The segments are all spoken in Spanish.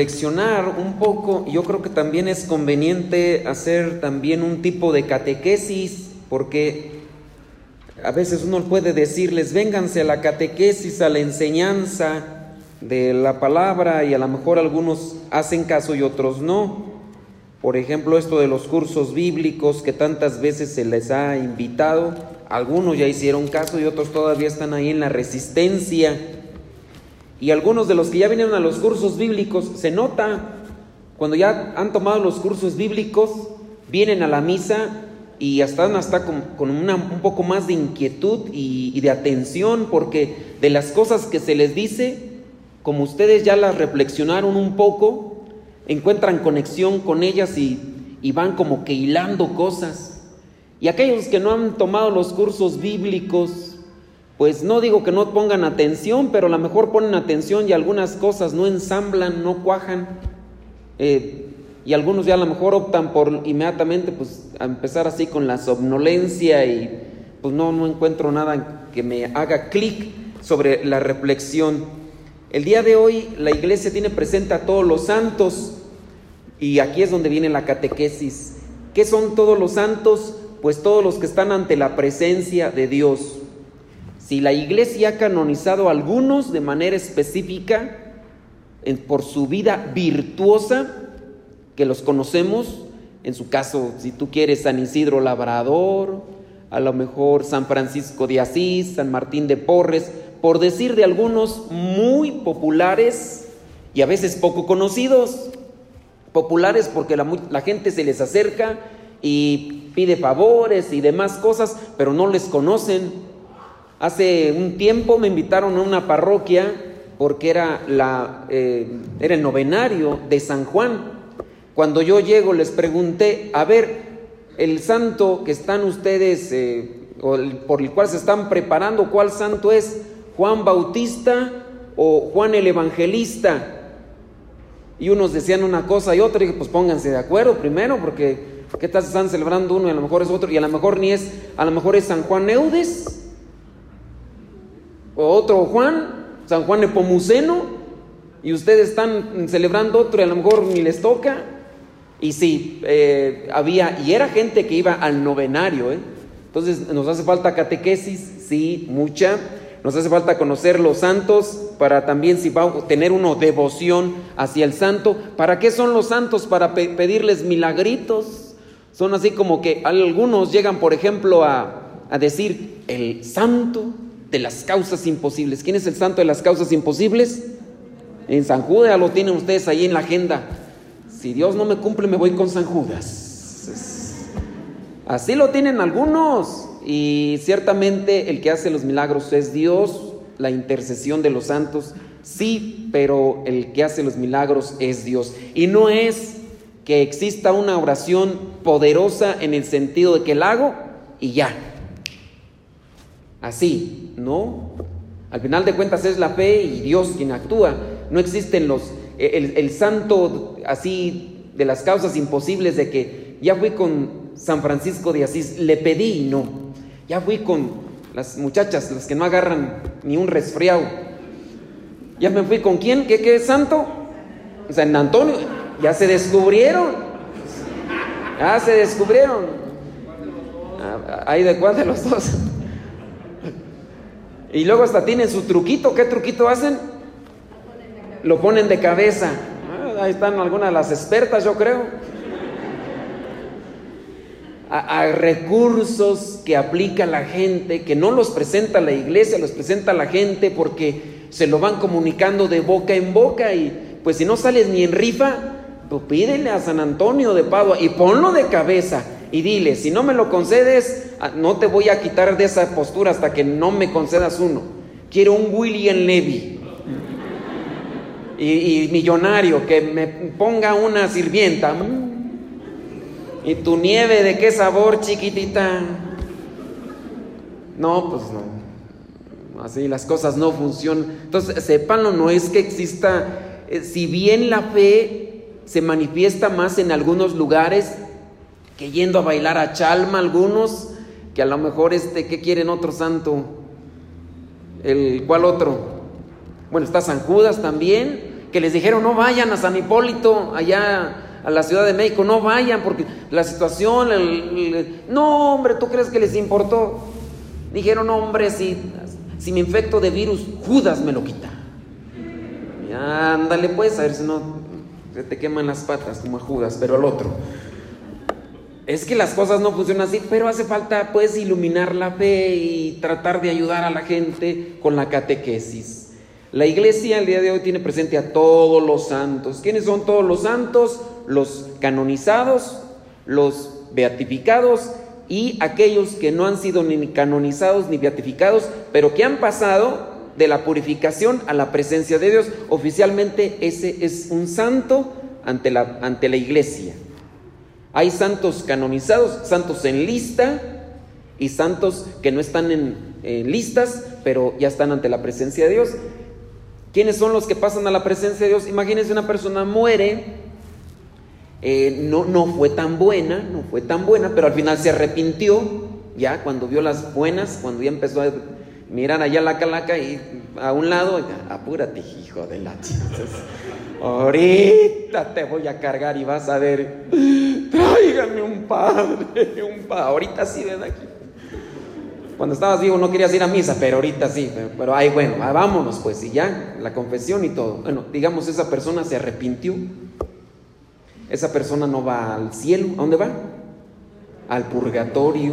reflexionar un poco. Yo creo que también es conveniente hacer también un tipo de catequesis, porque a veces uno puede decirles, vénganse a la catequesis, a la enseñanza de la palabra, y a lo mejor algunos hacen caso y otros no. Por ejemplo, esto de los cursos bíblicos que tantas veces se les ha invitado, algunos ya hicieron caso y otros todavía están ahí en la resistencia. Y algunos de los que ya vinieron a los cursos bíblicos, se nota, cuando ya han tomado los cursos bíblicos, vienen a la misa y están hasta con, con un poco más de inquietud y, y de atención, porque de las cosas que se les dice, como ustedes ya las reflexionaron un poco, encuentran conexión con ellas y, van como que hilando cosas. Y aquellos que no han tomado los cursos bíblicos, pues no digo que no pongan atención, pero a lo mejor ponen atención y algunas cosas no ensamblan, no cuajan. Eh, y algunos ya a lo mejor optan por inmediatamente pues a empezar así con la somnolencia y pues no, no encuentro nada que me haga clic sobre la reflexión. El día de hoy la iglesia tiene presente a todos los santos y aquí es donde viene la catequesis. ¿Qué son todos los santos? Pues todos los que están ante la presencia de Dios. Si la iglesia ha canonizado a algunos de manera específica por su vida virtuosa, que los conocemos, en su caso, si tú quieres, San Isidro Labrador, a lo mejor San Francisco de Asís, San Martín de Porres, por decir de algunos muy populares y a veces poco conocidos populares porque la, gente se les acerca y pide favores y demás cosas, pero no les conocen. Hace un tiempo me invitaron a una parroquia porque era, la, eh, era el novenario de San Juan. Cuando yo llego les pregunté, a ver, el santo que están ustedes, eh, o por el cual se están preparando, ¿cuál santo es? ¿Juan Bautista o Juan el Evangelista? y unos decían una cosa y otra, y pues pónganse de acuerdo primero, porque ¿qué tal están celebrando uno y a lo mejor es otro, y a lo mejor ni es, a lo mejor es San Juan Neudes, o otro Juan, San Juan Nepomuceno, y ustedes están celebrando otro y a lo mejor ni les toca. Y sí, eh, había, y era gente que iba al novenario, ¿eh? Entonces, ¿nos hace falta catequesis? Sí, mucha. Nos hace falta conocer los santos para también si va a tener uno devoción hacia el santo. ¿Para qué son los santos? Para pedirles milagritos. Son así como que algunos llegan, por ejemplo, a, a decir el santo de las causas imposibles. ¿Quién es el santo de las causas imposibles? En San Judas lo tienen ustedes ahí en la agenda. Si Dios no me cumple, me voy con San Judas. Así lo tienen algunos. Y ciertamente el que hace los milagros es Dios, la intercesión de los santos, sí, pero el que hace los milagros es Dios. Y no es que exista una oración poderosa en el sentido de que la hago y ya. Así, ¿no? Al final de cuentas es la fe y Dios quien actúa. No existen los, el, el santo así de las causas imposibles de que ya fui con San Francisco de Asís, le pedí y no. Ya fui con las muchachas, las que no agarran ni un resfriado. Ya me fui con quién, ¿qué, qué es santo? San Antonio. Ya se descubrieron. Ya se descubrieron. Hay de cuál de los dos. Y luego hasta tienen su truquito. ¿Qué truquito hacen? Lo ponen de cabeza. Ah, ahí están algunas de las expertas, yo creo a, recursos que aplica la gente, que no los presenta la iglesia, los presenta la gente porque se lo van comunicando de boca en boca y pues si no sales ni en rifa, pues pídele a San Antonio de Padua y ponlo de cabeza y dile, si no me lo concedes, ah, no te voy a quitar de esa postura hasta que no me concedas uno. Quiero un William Levy. Y, millonario, que me ponga una sirvienta. ¿Y tu nieve de qué sabor, chiquitita? No, pues no. Así las cosas no funcionan. Entonces, sépanlo, no es que exista, eh, si bien la fe se manifiesta más en algunos lugares que yendo a bailar a Chalma algunos, que a lo mejor este, ¿qué quieren otro santo? ¿El cuál otro? Bueno, está San Judas también, que les dijeron no vayan a San Hipólito, allá a la Ciudad de México, no vayan porque la situación, no hombre, ¿tú crees que les importó? Dijeron, no hombre, si, si me infecto de virus, Judas me lo quita. Y ándale pues, a ver si no se te queman las patas como a Judas, pero al otro. Es que las cosas no funcionan así, pero hace falta pues iluminar la fe y tratar de ayudar a la gente con la catequesis. La iglesia el día de hoy tiene presente a todos los santos. ¿Quiénes son todos los santos? Los canonizados, los beatificados y aquellos que no han sido ni canonizados ni beatificados, pero que han pasado de la purificación a la presencia de Dios. Oficialmente ese es un santo ante la, ante la iglesia. Hay santos canonizados, santos en lista y santos que no están en, listas, pero ya están ante la presencia de Dios. ¿Quiénes son los que pasan a la presencia de Dios? Imagínense una persona muere, eh, no, no fue tan buena, no fue tan buena, pero al final se arrepintió, ya cuando vio las buenas, cuando ya empezó a mirar allá la calaca y a un lado, apúrate, hijo de la Ahorita te voy a cargar y vas a ver, tráigame un padre, un padre. Ahorita sí, ven aquí. Cuando estabas vivo no querías ir a misa, pero ahorita sí. Pero, pero ay, bueno, vámonos pues, y ya, la confesión y todo. Bueno, digamos, esa persona se arrepintió. Esa persona no va al cielo. ¿A dónde va? Al purgatorio.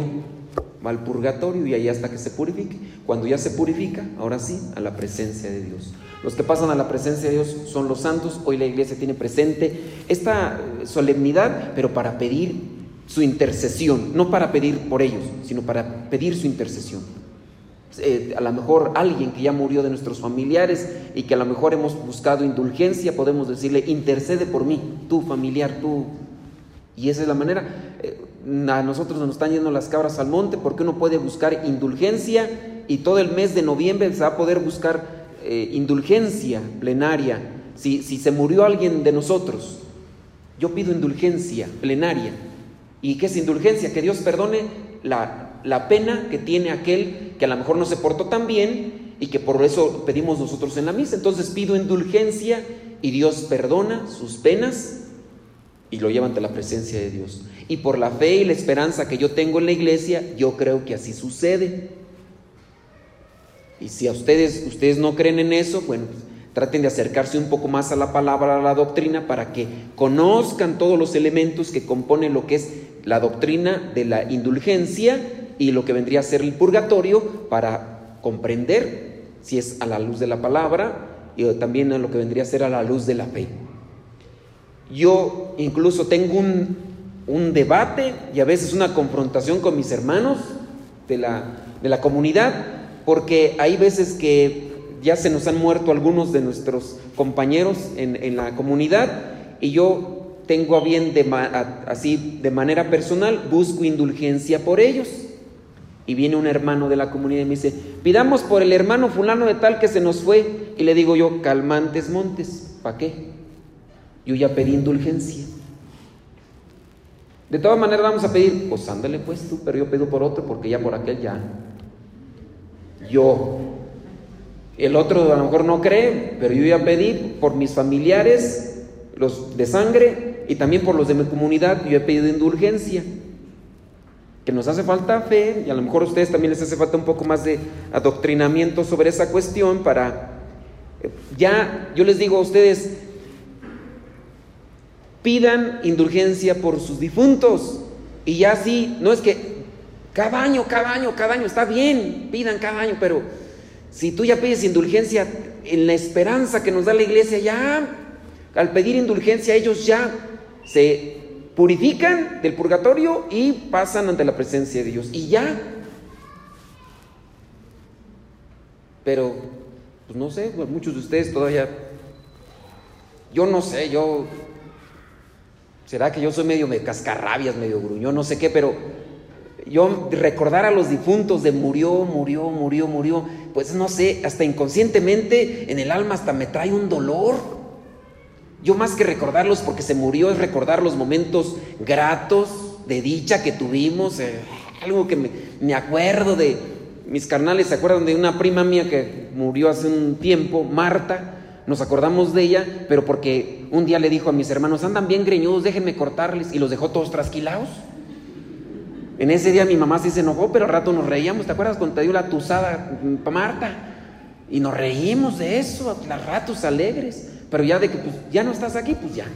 Va al purgatorio y ahí hasta que se purifique. Cuando ya se purifica, ahora sí, a la presencia de Dios. Los que pasan a la presencia de Dios son los santos. Hoy la iglesia tiene presente esta solemnidad, pero para pedir su intercesión, no para pedir por ellos, sino para pedir su intercesión. Eh, a lo mejor alguien que ya murió de nuestros familiares y que a lo mejor hemos buscado indulgencia, podemos decirle, intercede por mí, tu familiar, tú. Y esa es la manera. Eh, a nosotros nos están yendo las cabras al monte porque uno puede buscar indulgencia y todo el mes de noviembre se va a poder buscar eh, indulgencia plenaria. Si, si se murió alguien de nosotros, yo pido indulgencia plenaria. ¿Y qué es indulgencia? Que Dios perdone la, la, pena que tiene aquel que a lo mejor no se portó tan bien y que por eso pedimos nosotros en la misa. Entonces pido indulgencia y Dios perdona sus penas y lo lleva ante la presencia de Dios. Y por la fe y la esperanza que yo tengo en la iglesia, yo creo que así sucede. Y si a ustedes, ustedes no creen en eso, bueno, pues, traten de acercarse un poco más a la palabra, a la doctrina, para que conozcan todos los elementos que componen lo que es la doctrina de la indulgencia y lo que vendría a ser el purgatorio, para comprender si es a la luz de la palabra y también a lo que vendría a ser a la luz de la fe. Yo incluso tengo un, un debate y a veces una confrontación con mis hermanos de la, de la comunidad porque hay veces que ya se nos han muerto algunos de nuestros compañeros en, la comunidad y yo tengo a bien así de manera personal, busco indulgencia por ellos. Y viene un hermano de la comunidad y me dice, pidamos por el hermano fulano de tal que se nos fue. Y le digo yo, calmantes montes, ¿para qué? Yo ya pedí indulgencia. De todas maneras vamos a pedir, pues ándale pues tú, pero yo pido por otro porque ya por aquel ya yo. El otro a lo mejor no cree, pero yo ya pedí por mis familiares, los de sangre, y también por los de mi comunidad, yo he pedido indulgencia. Que nos hace falta fe, y a lo mejor a ustedes también les hace falta un poco más de adoctrinamiento sobre esa cuestión para... Eh, ya, yo les digo a ustedes, pidan indulgencia por sus difuntos. Y ya sí, no es que cada año, cada año, cada año, está bien, pidan cada año, pero si tú ya pides indulgencia en la esperanza que nos da la iglesia, ya al pedir indulgencia ellos ya se purifican del purgatorio y pasan ante la presencia de Dios. Y ya. Pero, pues no sé, pues muchos de ustedes todavía, yo no sé, yo, será que yo soy medio de cascarrabias, medio gruñón, no sé qué, pero yo recordar a los difuntos de murió, murió, murió, murió, pues no sé, hasta inconscientemente en el alma hasta me trae un dolor. Yo más que recordarlos porque se murió es recordar los momentos gratos de dicha que tuvimos, eh, algo que me, acuerdo de, mis carnales se acuerdan de una prima mía que murió hace un tiempo, Marta, nos acordamos de ella, pero porque un día le dijo a mis hermanos, andan bien greñudos, déjenme cortarles, y los dejó todos trasquilados. En ese día mi mamá sí se enojó, pero al rato nos reíamos, ¿te acuerdas cuando te dio la tusada mm, Marta? Y nos reímos de eso, a ratos alegres, pero ya de que pues, ya no estás aquí, pues ya,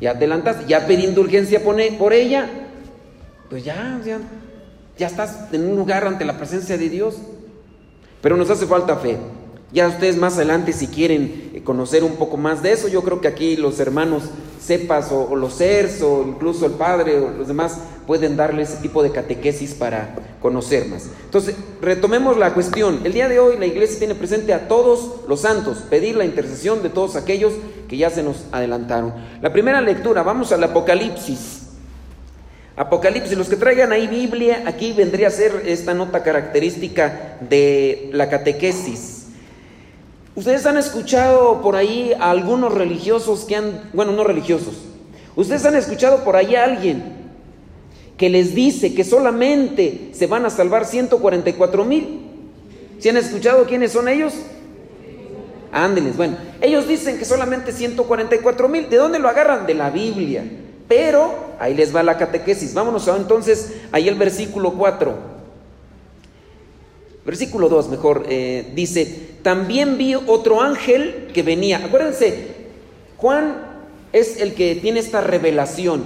ya adelantas, ya pedí indulgencia por ella, pues ya, ya, ya estás en un lugar ante la presencia de Dios. Pero nos hace falta fe. Ya ustedes más adelante si quieren eh, conocer un poco más de eso, yo creo que aquí los hermanos sepas o, los CERS o incluso el padre o los demás pueden darle ese tipo de catequesis para conocer más. Entonces, retomemos la cuestión. El día de hoy la iglesia tiene presente a todos los santos, pedir la intercesión de todos aquellos que ya se nos adelantaron. La primera lectura, vamos al Apocalipsis. Apocalipsis, los que traigan ahí Biblia, aquí vendría a ser esta nota característica de la catequesis. Ustedes han escuchado por ahí a algunos religiosos que han, bueno, no religiosos, ustedes han escuchado por ahí a alguien que les dice que solamente se van a salvar 144 mil. ¿Se han escuchado quiénes son ellos? Ándeles, bueno, ellos dicen que solamente 144 mil. ¿De dónde lo agarran? De la Biblia. Pero ahí les va la catequesis. Vámonos entonces ahí el versículo 4. Versículo 2 mejor, eh, dice, también vi otro ángel que venía. Acuérdense, Juan es el que tiene esta revelación.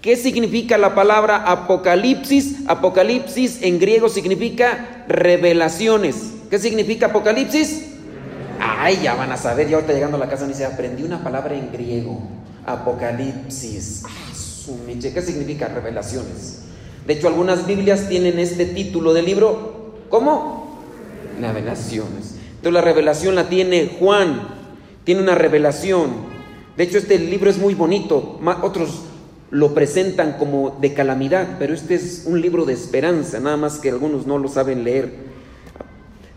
¿Qué significa la palabra apocalipsis? Apocalipsis en griego significa revelaciones. ¿Qué significa apocalipsis? Ay, ya van a saber, ya ahorita llegando a la casa me dice, aprendí una palabra en griego. Apocalipsis. ¿Qué significa revelaciones? De hecho, algunas Biblias tienen este título del libro. ¿Cómo? Revelaciones. Entonces la revelación la tiene Juan. Tiene una revelación. De hecho, este libro es muy bonito. Otros lo presentan como de calamidad, pero este es un libro de esperanza, nada más que algunos no lo saben leer.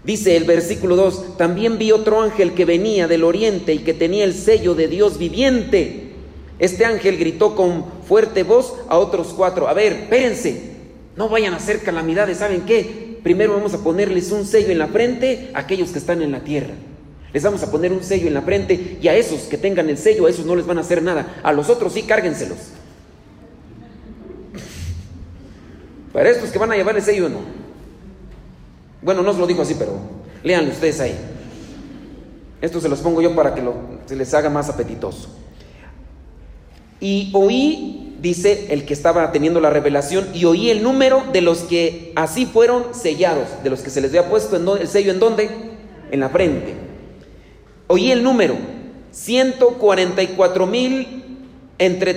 Dice el versículo 2, también vi otro ángel que venía del oriente y que tenía el sello de Dios viviente. Este ángel gritó con fuerte voz a otros cuatro, a ver, espérense, no vayan a hacer calamidades, ¿saben qué? Primero vamos a ponerles un sello en la frente a aquellos que están en la tierra. Les vamos a poner un sello en la frente y a esos que tengan el sello, a esos no les van a hacer nada. A los otros sí, cárguenselos. Para estos que van a llevar el sello, no. Bueno, no os lo digo así, pero leanlo ustedes ahí. Esto se los pongo yo para que se les haga más apetitoso. Y oí, dice el que estaba teniendo la revelación, y oí el número de los que así fueron sellados, de los que se les había puesto el sello en dónde? En la frente. Oí el número, 144 mil entre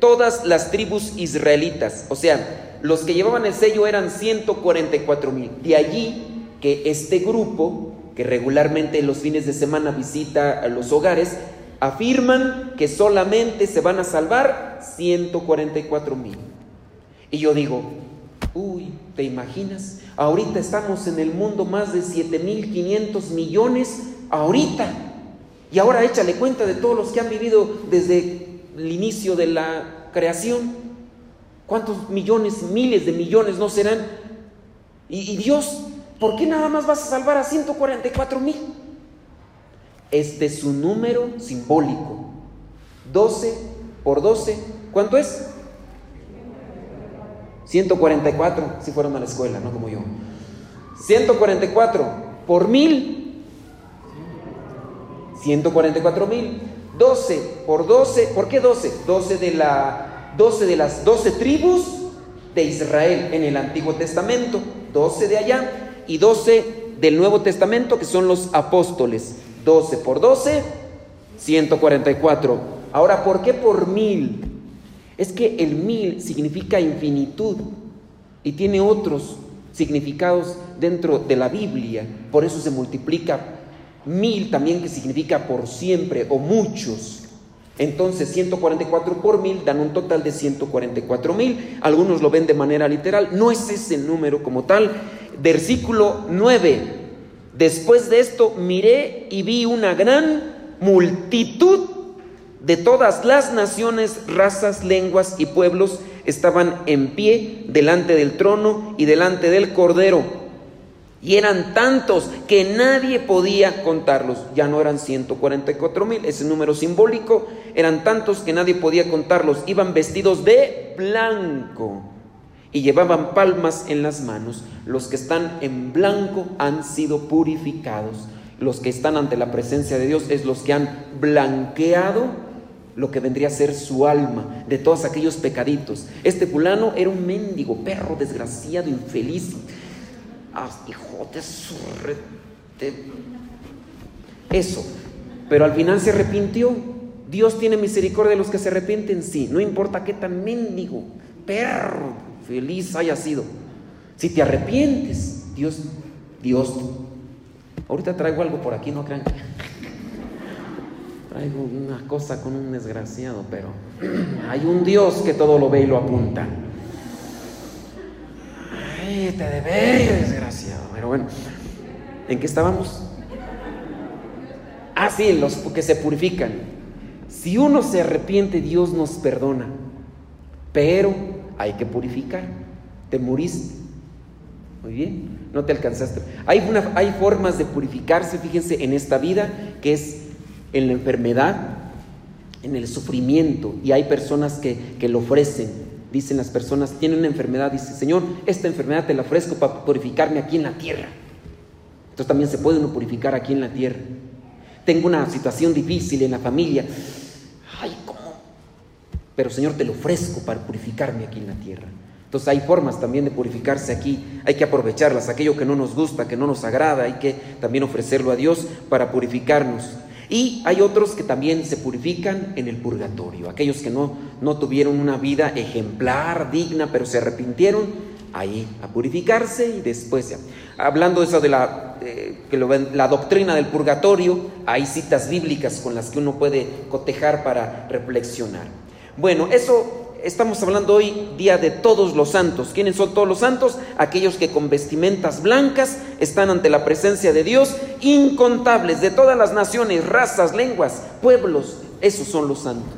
todas las tribus israelitas. O sea, los que llevaban el sello eran 144 mil. De allí que este grupo, que regularmente los fines de semana visita a los hogares, afirman que solamente se van a salvar 144 mil. Y yo digo, uy, ¿te imaginas? Ahorita estamos en el mundo más de 7.500 millones, ahorita. Y ahora échale cuenta de todos los que han vivido desde el inicio de la creación. ¿Cuántos millones, miles de millones no serán? Y, Dios, ¿por qué nada más vas a salvar a 144 mil? Es de su número simbólico. 12 por 12, ¿cuánto es? 144, si fueron a la escuela, no como yo. 144 por mil. 144 mil. 12 por 12, ¿por qué 12? 12 de, la, 12 de las 12 tribus de Israel en el Antiguo Testamento, 12 de allá y 12 del Nuevo Testamento que son los apóstoles. 12 por 12, 144. Ahora, ¿por qué por mil? Es que el mil significa infinitud y tiene otros significados dentro de la Biblia. Por eso se multiplica mil también que significa por siempre o muchos. Entonces 144 por mil dan un total de 144 mil. Algunos lo ven de manera literal. No es ese número como tal. Versículo 9. Después de esto miré y vi una gran multitud de todas las naciones, razas, lenguas y pueblos estaban en pie delante del trono y delante del cordero. Y eran tantos que nadie podía contarlos. Ya no eran 144 mil, ese número simbólico. Eran tantos que nadie podía contarlos. Iban vestidos de blanco y llevaban palmas en las manos. Los que están en blanco han sido purificados. Los que están ante la presencia de Dios es los que han blanqueado lo que vendría a ser su alma de todos aquellos pecaditos. Este fulano era un mendigo, perro desgraciado, infeliz. Ah, hijo de su Eso. Pero al final se arrepintió. Dios tiene misericordia de los que se arrepienten, sí. No importa qué tan mendigo, perro, feliz haya sido. Si te arrepientes, Dios, Dios. Ahorita traigo algo por aquí, no crean. Traigo una cosa con un desgraciado, pero hay un Dios que todo lo ve y lo apunta. Ay, te debe, desgraciado. Pero bueno, ¿en qué estábamos? Ah, sí, los que se purifican. Si uno se arrepiente, Dios nos perdona. Pero hay que purificar. Te moriste. Muy bien, no te alcanzaste. Hay, formas de purificarse, fíjense, en esta vida, que es en la enfermedad, en el sufrimiento, y hay personas que, que lo ofrecen. Dicen las personas, tienen una enfermedad, dice, Señor, esta enfermedad te la ofrezco para purificarme aquí en la tierra. Entonces también se puede uno purificar aquí en la tierra. Tengo una situación difícil en la familia. Pero Señor, te lo ofrezco para purificarme aquí en la tierra. Entonces hay formas también de purificarse aquí, hay que aprovecharlas, aquello que no nos gusta, que no nos agrada, hay que también ofrecerlo a Dios para purificarnos. Y hay otros que también se purifican en el purgatorio, aquellos que no, no tuvieron una vida ejemplar, digna, pero se arrepintieron, ahí a purificarse y después, ya. hablando de eso de la, eh, que la doctrina del purgatorio, hay citas bíblicas con las que uno puede cotejar para reflexionar. Bueno, eso estamos hablando hoy día de todos los santos. ¿Quiénes son todos los santos? Aquellos que con vestimentas blancas están ante la presencia de Dios, incontables de todas las naciones, razas, lenguas, pueblos. Esos son los santos.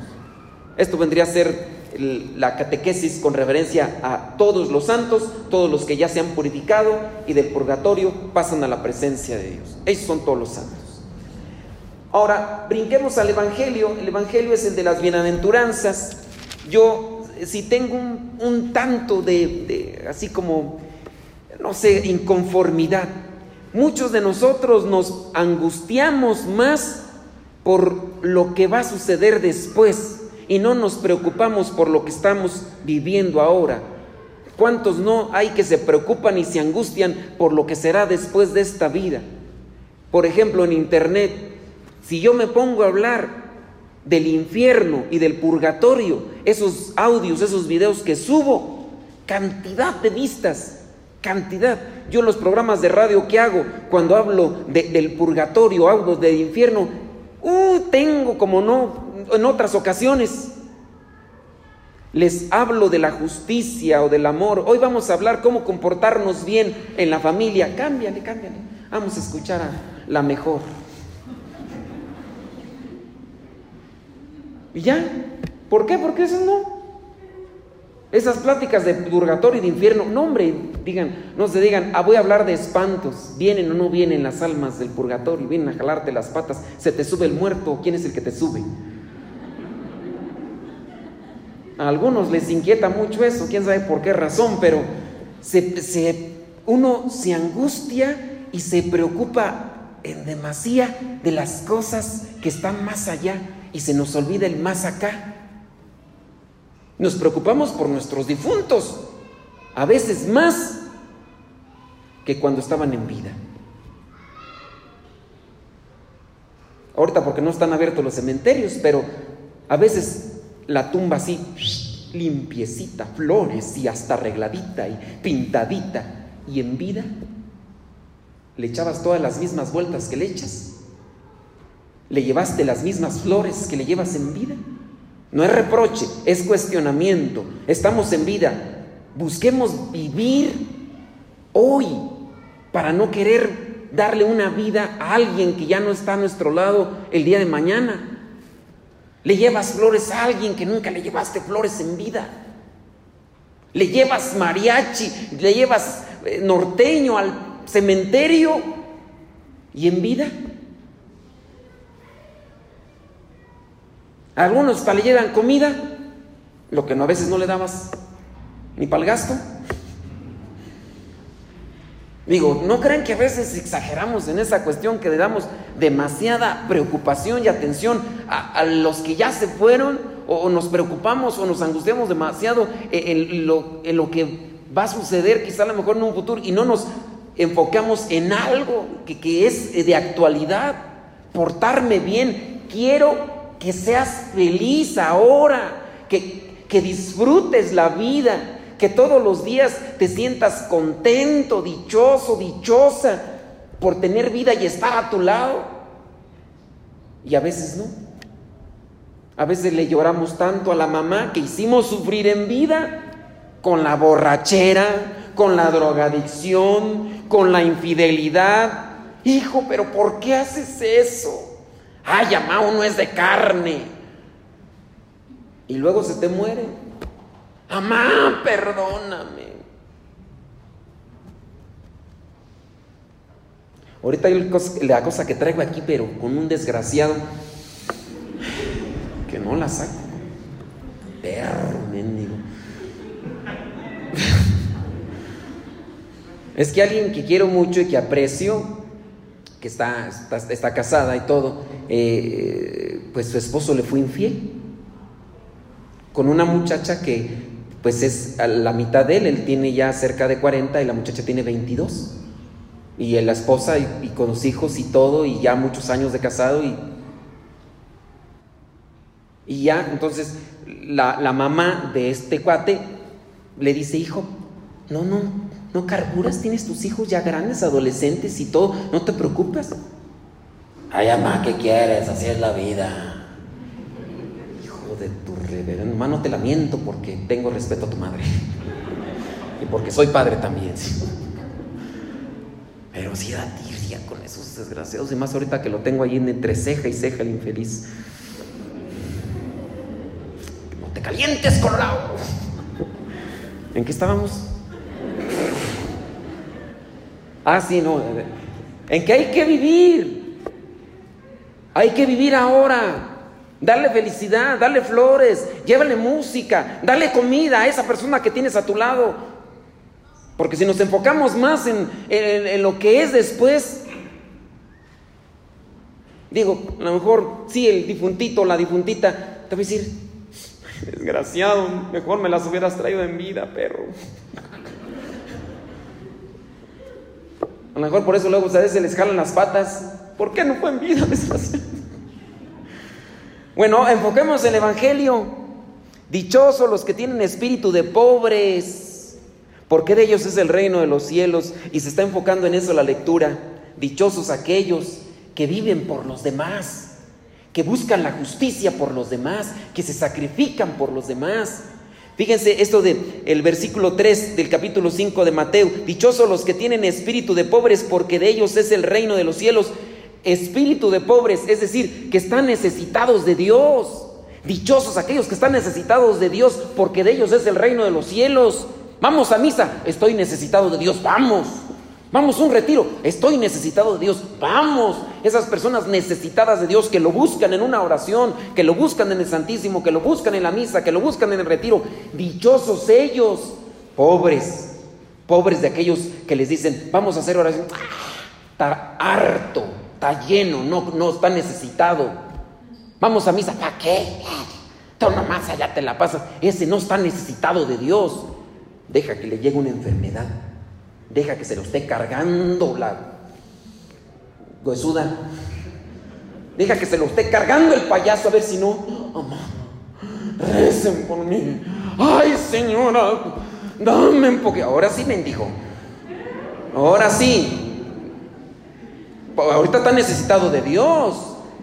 Esto vendría a ser la catequesis con referencia a todos los santos, todos los que ya se han purificado y del purgatorio pasan a la presencia de Dios. Esos son todos los santos. Ahora, brinquemos al Evangelio. El Evangelio es el de las bienaventuranzas. Yo si tengo un, tanto de, así como, no sé, inconformidad. Muchos de nosotros nos angustiamos más por lo que va a suceder después y no nos preocupamos por lo que estamos viviendo ahora. ¿Cuántos no hay que se preocupan y se angustian por lo que será después de esta vida? Por ejemplo, en internet, si yo me pongo a hablar del infierno y del purgatorio, esos audios, esos videos que subo, cantidad de vistas, cantidad. Yo en los programas de radio que hago, cuando hablo del purgatorio, hablo del infierno, uh, tengo como no en otras ocasiones. Les hablo de la justicia o del amor. Hoy vamos a hablar cómo comportarnos bien en la familia. Cámbiale, cámbiale. Vamos a escuchar a la mejor. Y ya. ¿Por qué? Porque eso no. Esas pláticas de purgatorio y de infierno, no hombre, digan, no se digan, ah, voy a hablar de espantos, vienen o no vienen las almas del purgatorio, vienen a jalarte las patas, se te sube el muerto, ¿quién es el que te sube? A algunos les inquieta mucho eso, quién sabe por qué razón, pero uno se angustia y se preocupa en demasía de las cosas que están más allá y se nos olvida el más acá. Nos preocupamos por nuestros difuntos, a veces más que cuando estaban en vida. Ahorita porque no están abiertos los cementerios, pero a veces la tumba así, limpiecita, flores y hasta arregladita y pintadita. Y en vida le echabas todas las mismas vueltas que le echas. ¿Le llevaste las mismas flores que le llevas en vida? No es reproche, es cuestionamiento. Estamos en vida. Busquemos vivir hoy para no querer darle una vida a alguien que ya no está a nuestro lado el día de mañana. Le llevas flores a alguien que nunca le llevaste flores en vida. Le llevas mariachi, le llevas eh, norteño al cementerio y en vida. Algunos hasta le llevan comida, lo que no, a veces no le dabas ni para el gasto. Digo, ¿no creen que a veces exageramos en esa cuestión que le damos demasiada preocupación y atención a, los que ya se fueron? O, nos preocupamos o nos angustiamos demasiado en, lo, en, lo, que va a suceder quizá a lo mejor en un futuro y no nos enfocamos en algo que, que es de actualidad, portarme bien. Quiero que seas feliz ahora, que, que disfrutes la vida, que todos los días te sientas contento, dichoso, dichosa por tener vida y estar a tu lado. Y a veces no. A veces le lloramos tanto a la mamá que hicimos sufrir en vida con la borrachera, con la drogadicción, con la infidelidad. Hijo, pero ¿por qué haces eso? Ay, mamá, uno es de carne. Y luego se te muere. Amá, perdóname. Ahorita hay la cosa que traigo aquí, pero con un desgraciado que no la saco. Perro, mendigo. Es que alguien que quiero mucho y que aprecio, que está, está, casada y todo, eh, pues su esposo le fue infiel. Con una muchacha que pues es a la mitad de él, él tiene ya cerca de 40 y la muchacha tiene 22. Y la esposa y, con los hijos y todo, y ya muchos años de casado y... Y ya, entonces la, la mamá de este cuate le dice, hijo, no, no, no carburas, tienes tus hijos ya grandes, adolescentes y todo, no te preocupes. Ay, mamá, ¿qué quieres? Así es la vida de tu reverendo. Hermano, te lamento porque tengo respeto a tu madre. Y porque soy padre también. Pero si da tirria con esos desgraciados. Y más ahorita que lo tengo ahí entre ceja y ceja el infeliz. No te calientes, Colorado. ¿En qué estábamos? Ah, sí, no. En que hay que vivir. Hay que vivir ahora. Dale felicidad, dale flores, llévale música, dale comida a esa persona que tienes a tu lado. Porque si nos enfocamos más en, lo que es después, digo, a lo mejor sí, el difuntito, la difuntita, te voy a decir, desgraciado, mejor me las hubieras traído en vida, perro. A lo mejor por eso luego veces se les jalan las patas. ¿Por qué no fue en vida? Bueno, enfoquemos el Evangelio. Dichosos los que tienen espíritu de pobres, porque de ellos es el reino de los cielos y se está enfocando en eso la lectura. Dichosos aquellos que viven por los demás, que buscan la justicia por los demás, que se sacrifican por los demás. Fíjense esto de el versículo 3 del capítulo 5 de Mateo. Dichosos los que tienen espíritu de pobres, porque de ellos es el reino de los cielos espíritu de pobres, es decir, que están necesitados de Dios. Dichosos aquellos que están necesitados de Dios, porque de ellos es el reino de los cielos. Vamos a misa, estoy necesitado de Dios, vamos. Vamos un retiro, estoy necesitado de Dios, vamos. Esas personas necesitadas de Dios que lo buscan en una oración, que lo buscan en el Santísimo, que lo buscan en la misa, que lo buscan en el retiro. Dichosos ellos, pobres, pobres de aquellos que les dicen, vamos a hacer oración. está harto está lleno, no, no está necesitado. Vamos a misa, ¿para qué? Tú nomás allá te la pasas. Ese no está necesitado de Dios. Deja que le llegue una enfermedad. Deja que se lo esté cargando la huesuda. Deja que se lo esté cargando el payaso a ver si no. Amado, recen por mí. Ay, señora, dame un poquito. Ahora sí, bendijo. Ahora sí, ahorita está necesitado de Dios.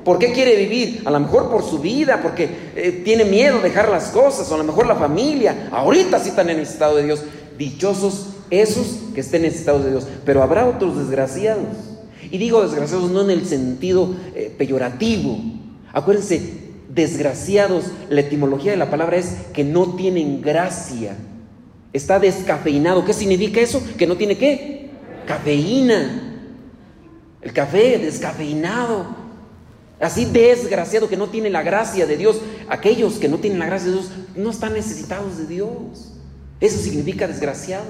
¿Por qué quiere vivir? A lo mejor por su vida, porque eh, tiene miedo de dejar las cosas, o a lo mejor la familia. Ahorita sí están necesitados de Dios. Dichosos esos que estén necesitados de Dios. Pero habrá otros desgraciados. Y digo desgraciados no en el sentido eh, peyorativo. Acuérdense, desgraciados, la etimología de la palabra es que no tienen gracia. Está descafeinado. ¿Qué significa eso? Que no tiene qué? cafeína. El café descafeinado. Así desgraciado que no tiene la gracia de Dios. Aquellos que no tienen la gracia de Dios no están necesitados de Dios. Eso significa desgraciado.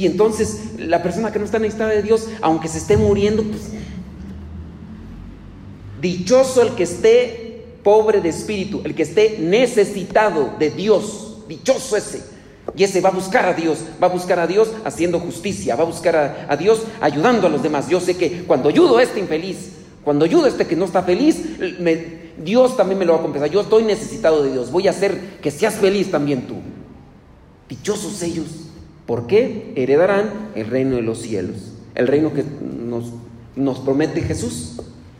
Y entonces la persona que no está necesitada de Dios, aunque se esté muriendo, pues dichoso el que esté pobre de espíritu, el que esté necesitado de Dios, dichoso ese. Y ese va a buscar a Dios, va a buscar a Dios haciendo justicia, va a buscar a, Dios ayudando a los demás. Yo sé que cuando ayudo a este infeliz, cuando ayudo a este que no está feliz, Dios también me lo va a compensar. Yo estoy necesitado de Dios, voy a hacer que seas feliz también tú. Dichosos ellos ¿Por qué? Heredarán el reino de los cielos, el reino que nos, nos promete Jesús.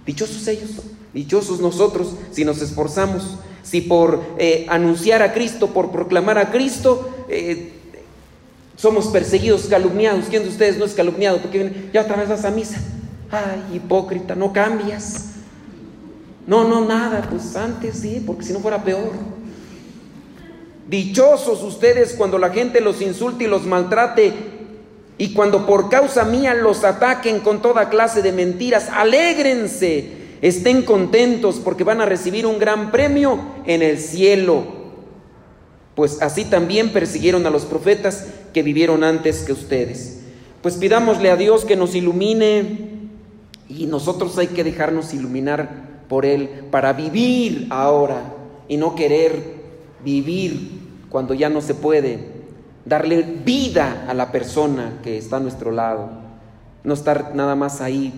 Dichosos ellos, dichosos nosotros si nos esforzamos, si por eh, anunciar a Cristo, por proclamar a Cristo, eh, somos perseguidos, calumniados. ¿Quién de ustedes no es calumniado? Porque ya otra vez vas a misa. Ay, hipócrita, no cambias. No, no, nada, pues antes sí, porque si no fuera peor. Dichosos ustedes cuando la gente los insulte y los maltrate y cuando por causa mía los ataquen con toda clase de mentiras. Alégrense, estén contentos porque van a recibir un gran premio en el cielo. Pues así también persiguieron a los profetas que vivieron antes que ustedes. Pues pidámosle a Dios que nos ilumine y nosotros hay que dejarnos iluminar por Él para vivir ahora y no querer vivir cuando ya no se puede, darle vida a la persona que está a nuestro lado, no estar nada más ahí,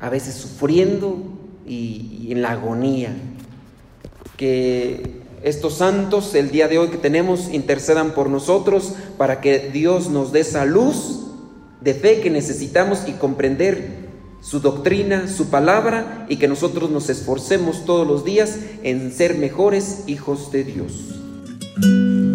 a veces sufriendo y, en la agonía. Que estos santos, el día de hoy que tenemos, intercedan por nosotros para que Dios nos dé esa luz de fe que necesitamos y comprender su doctrina, su palabra y que nosotros nos esforcemos todos los días en ser mejores hijos de Dios.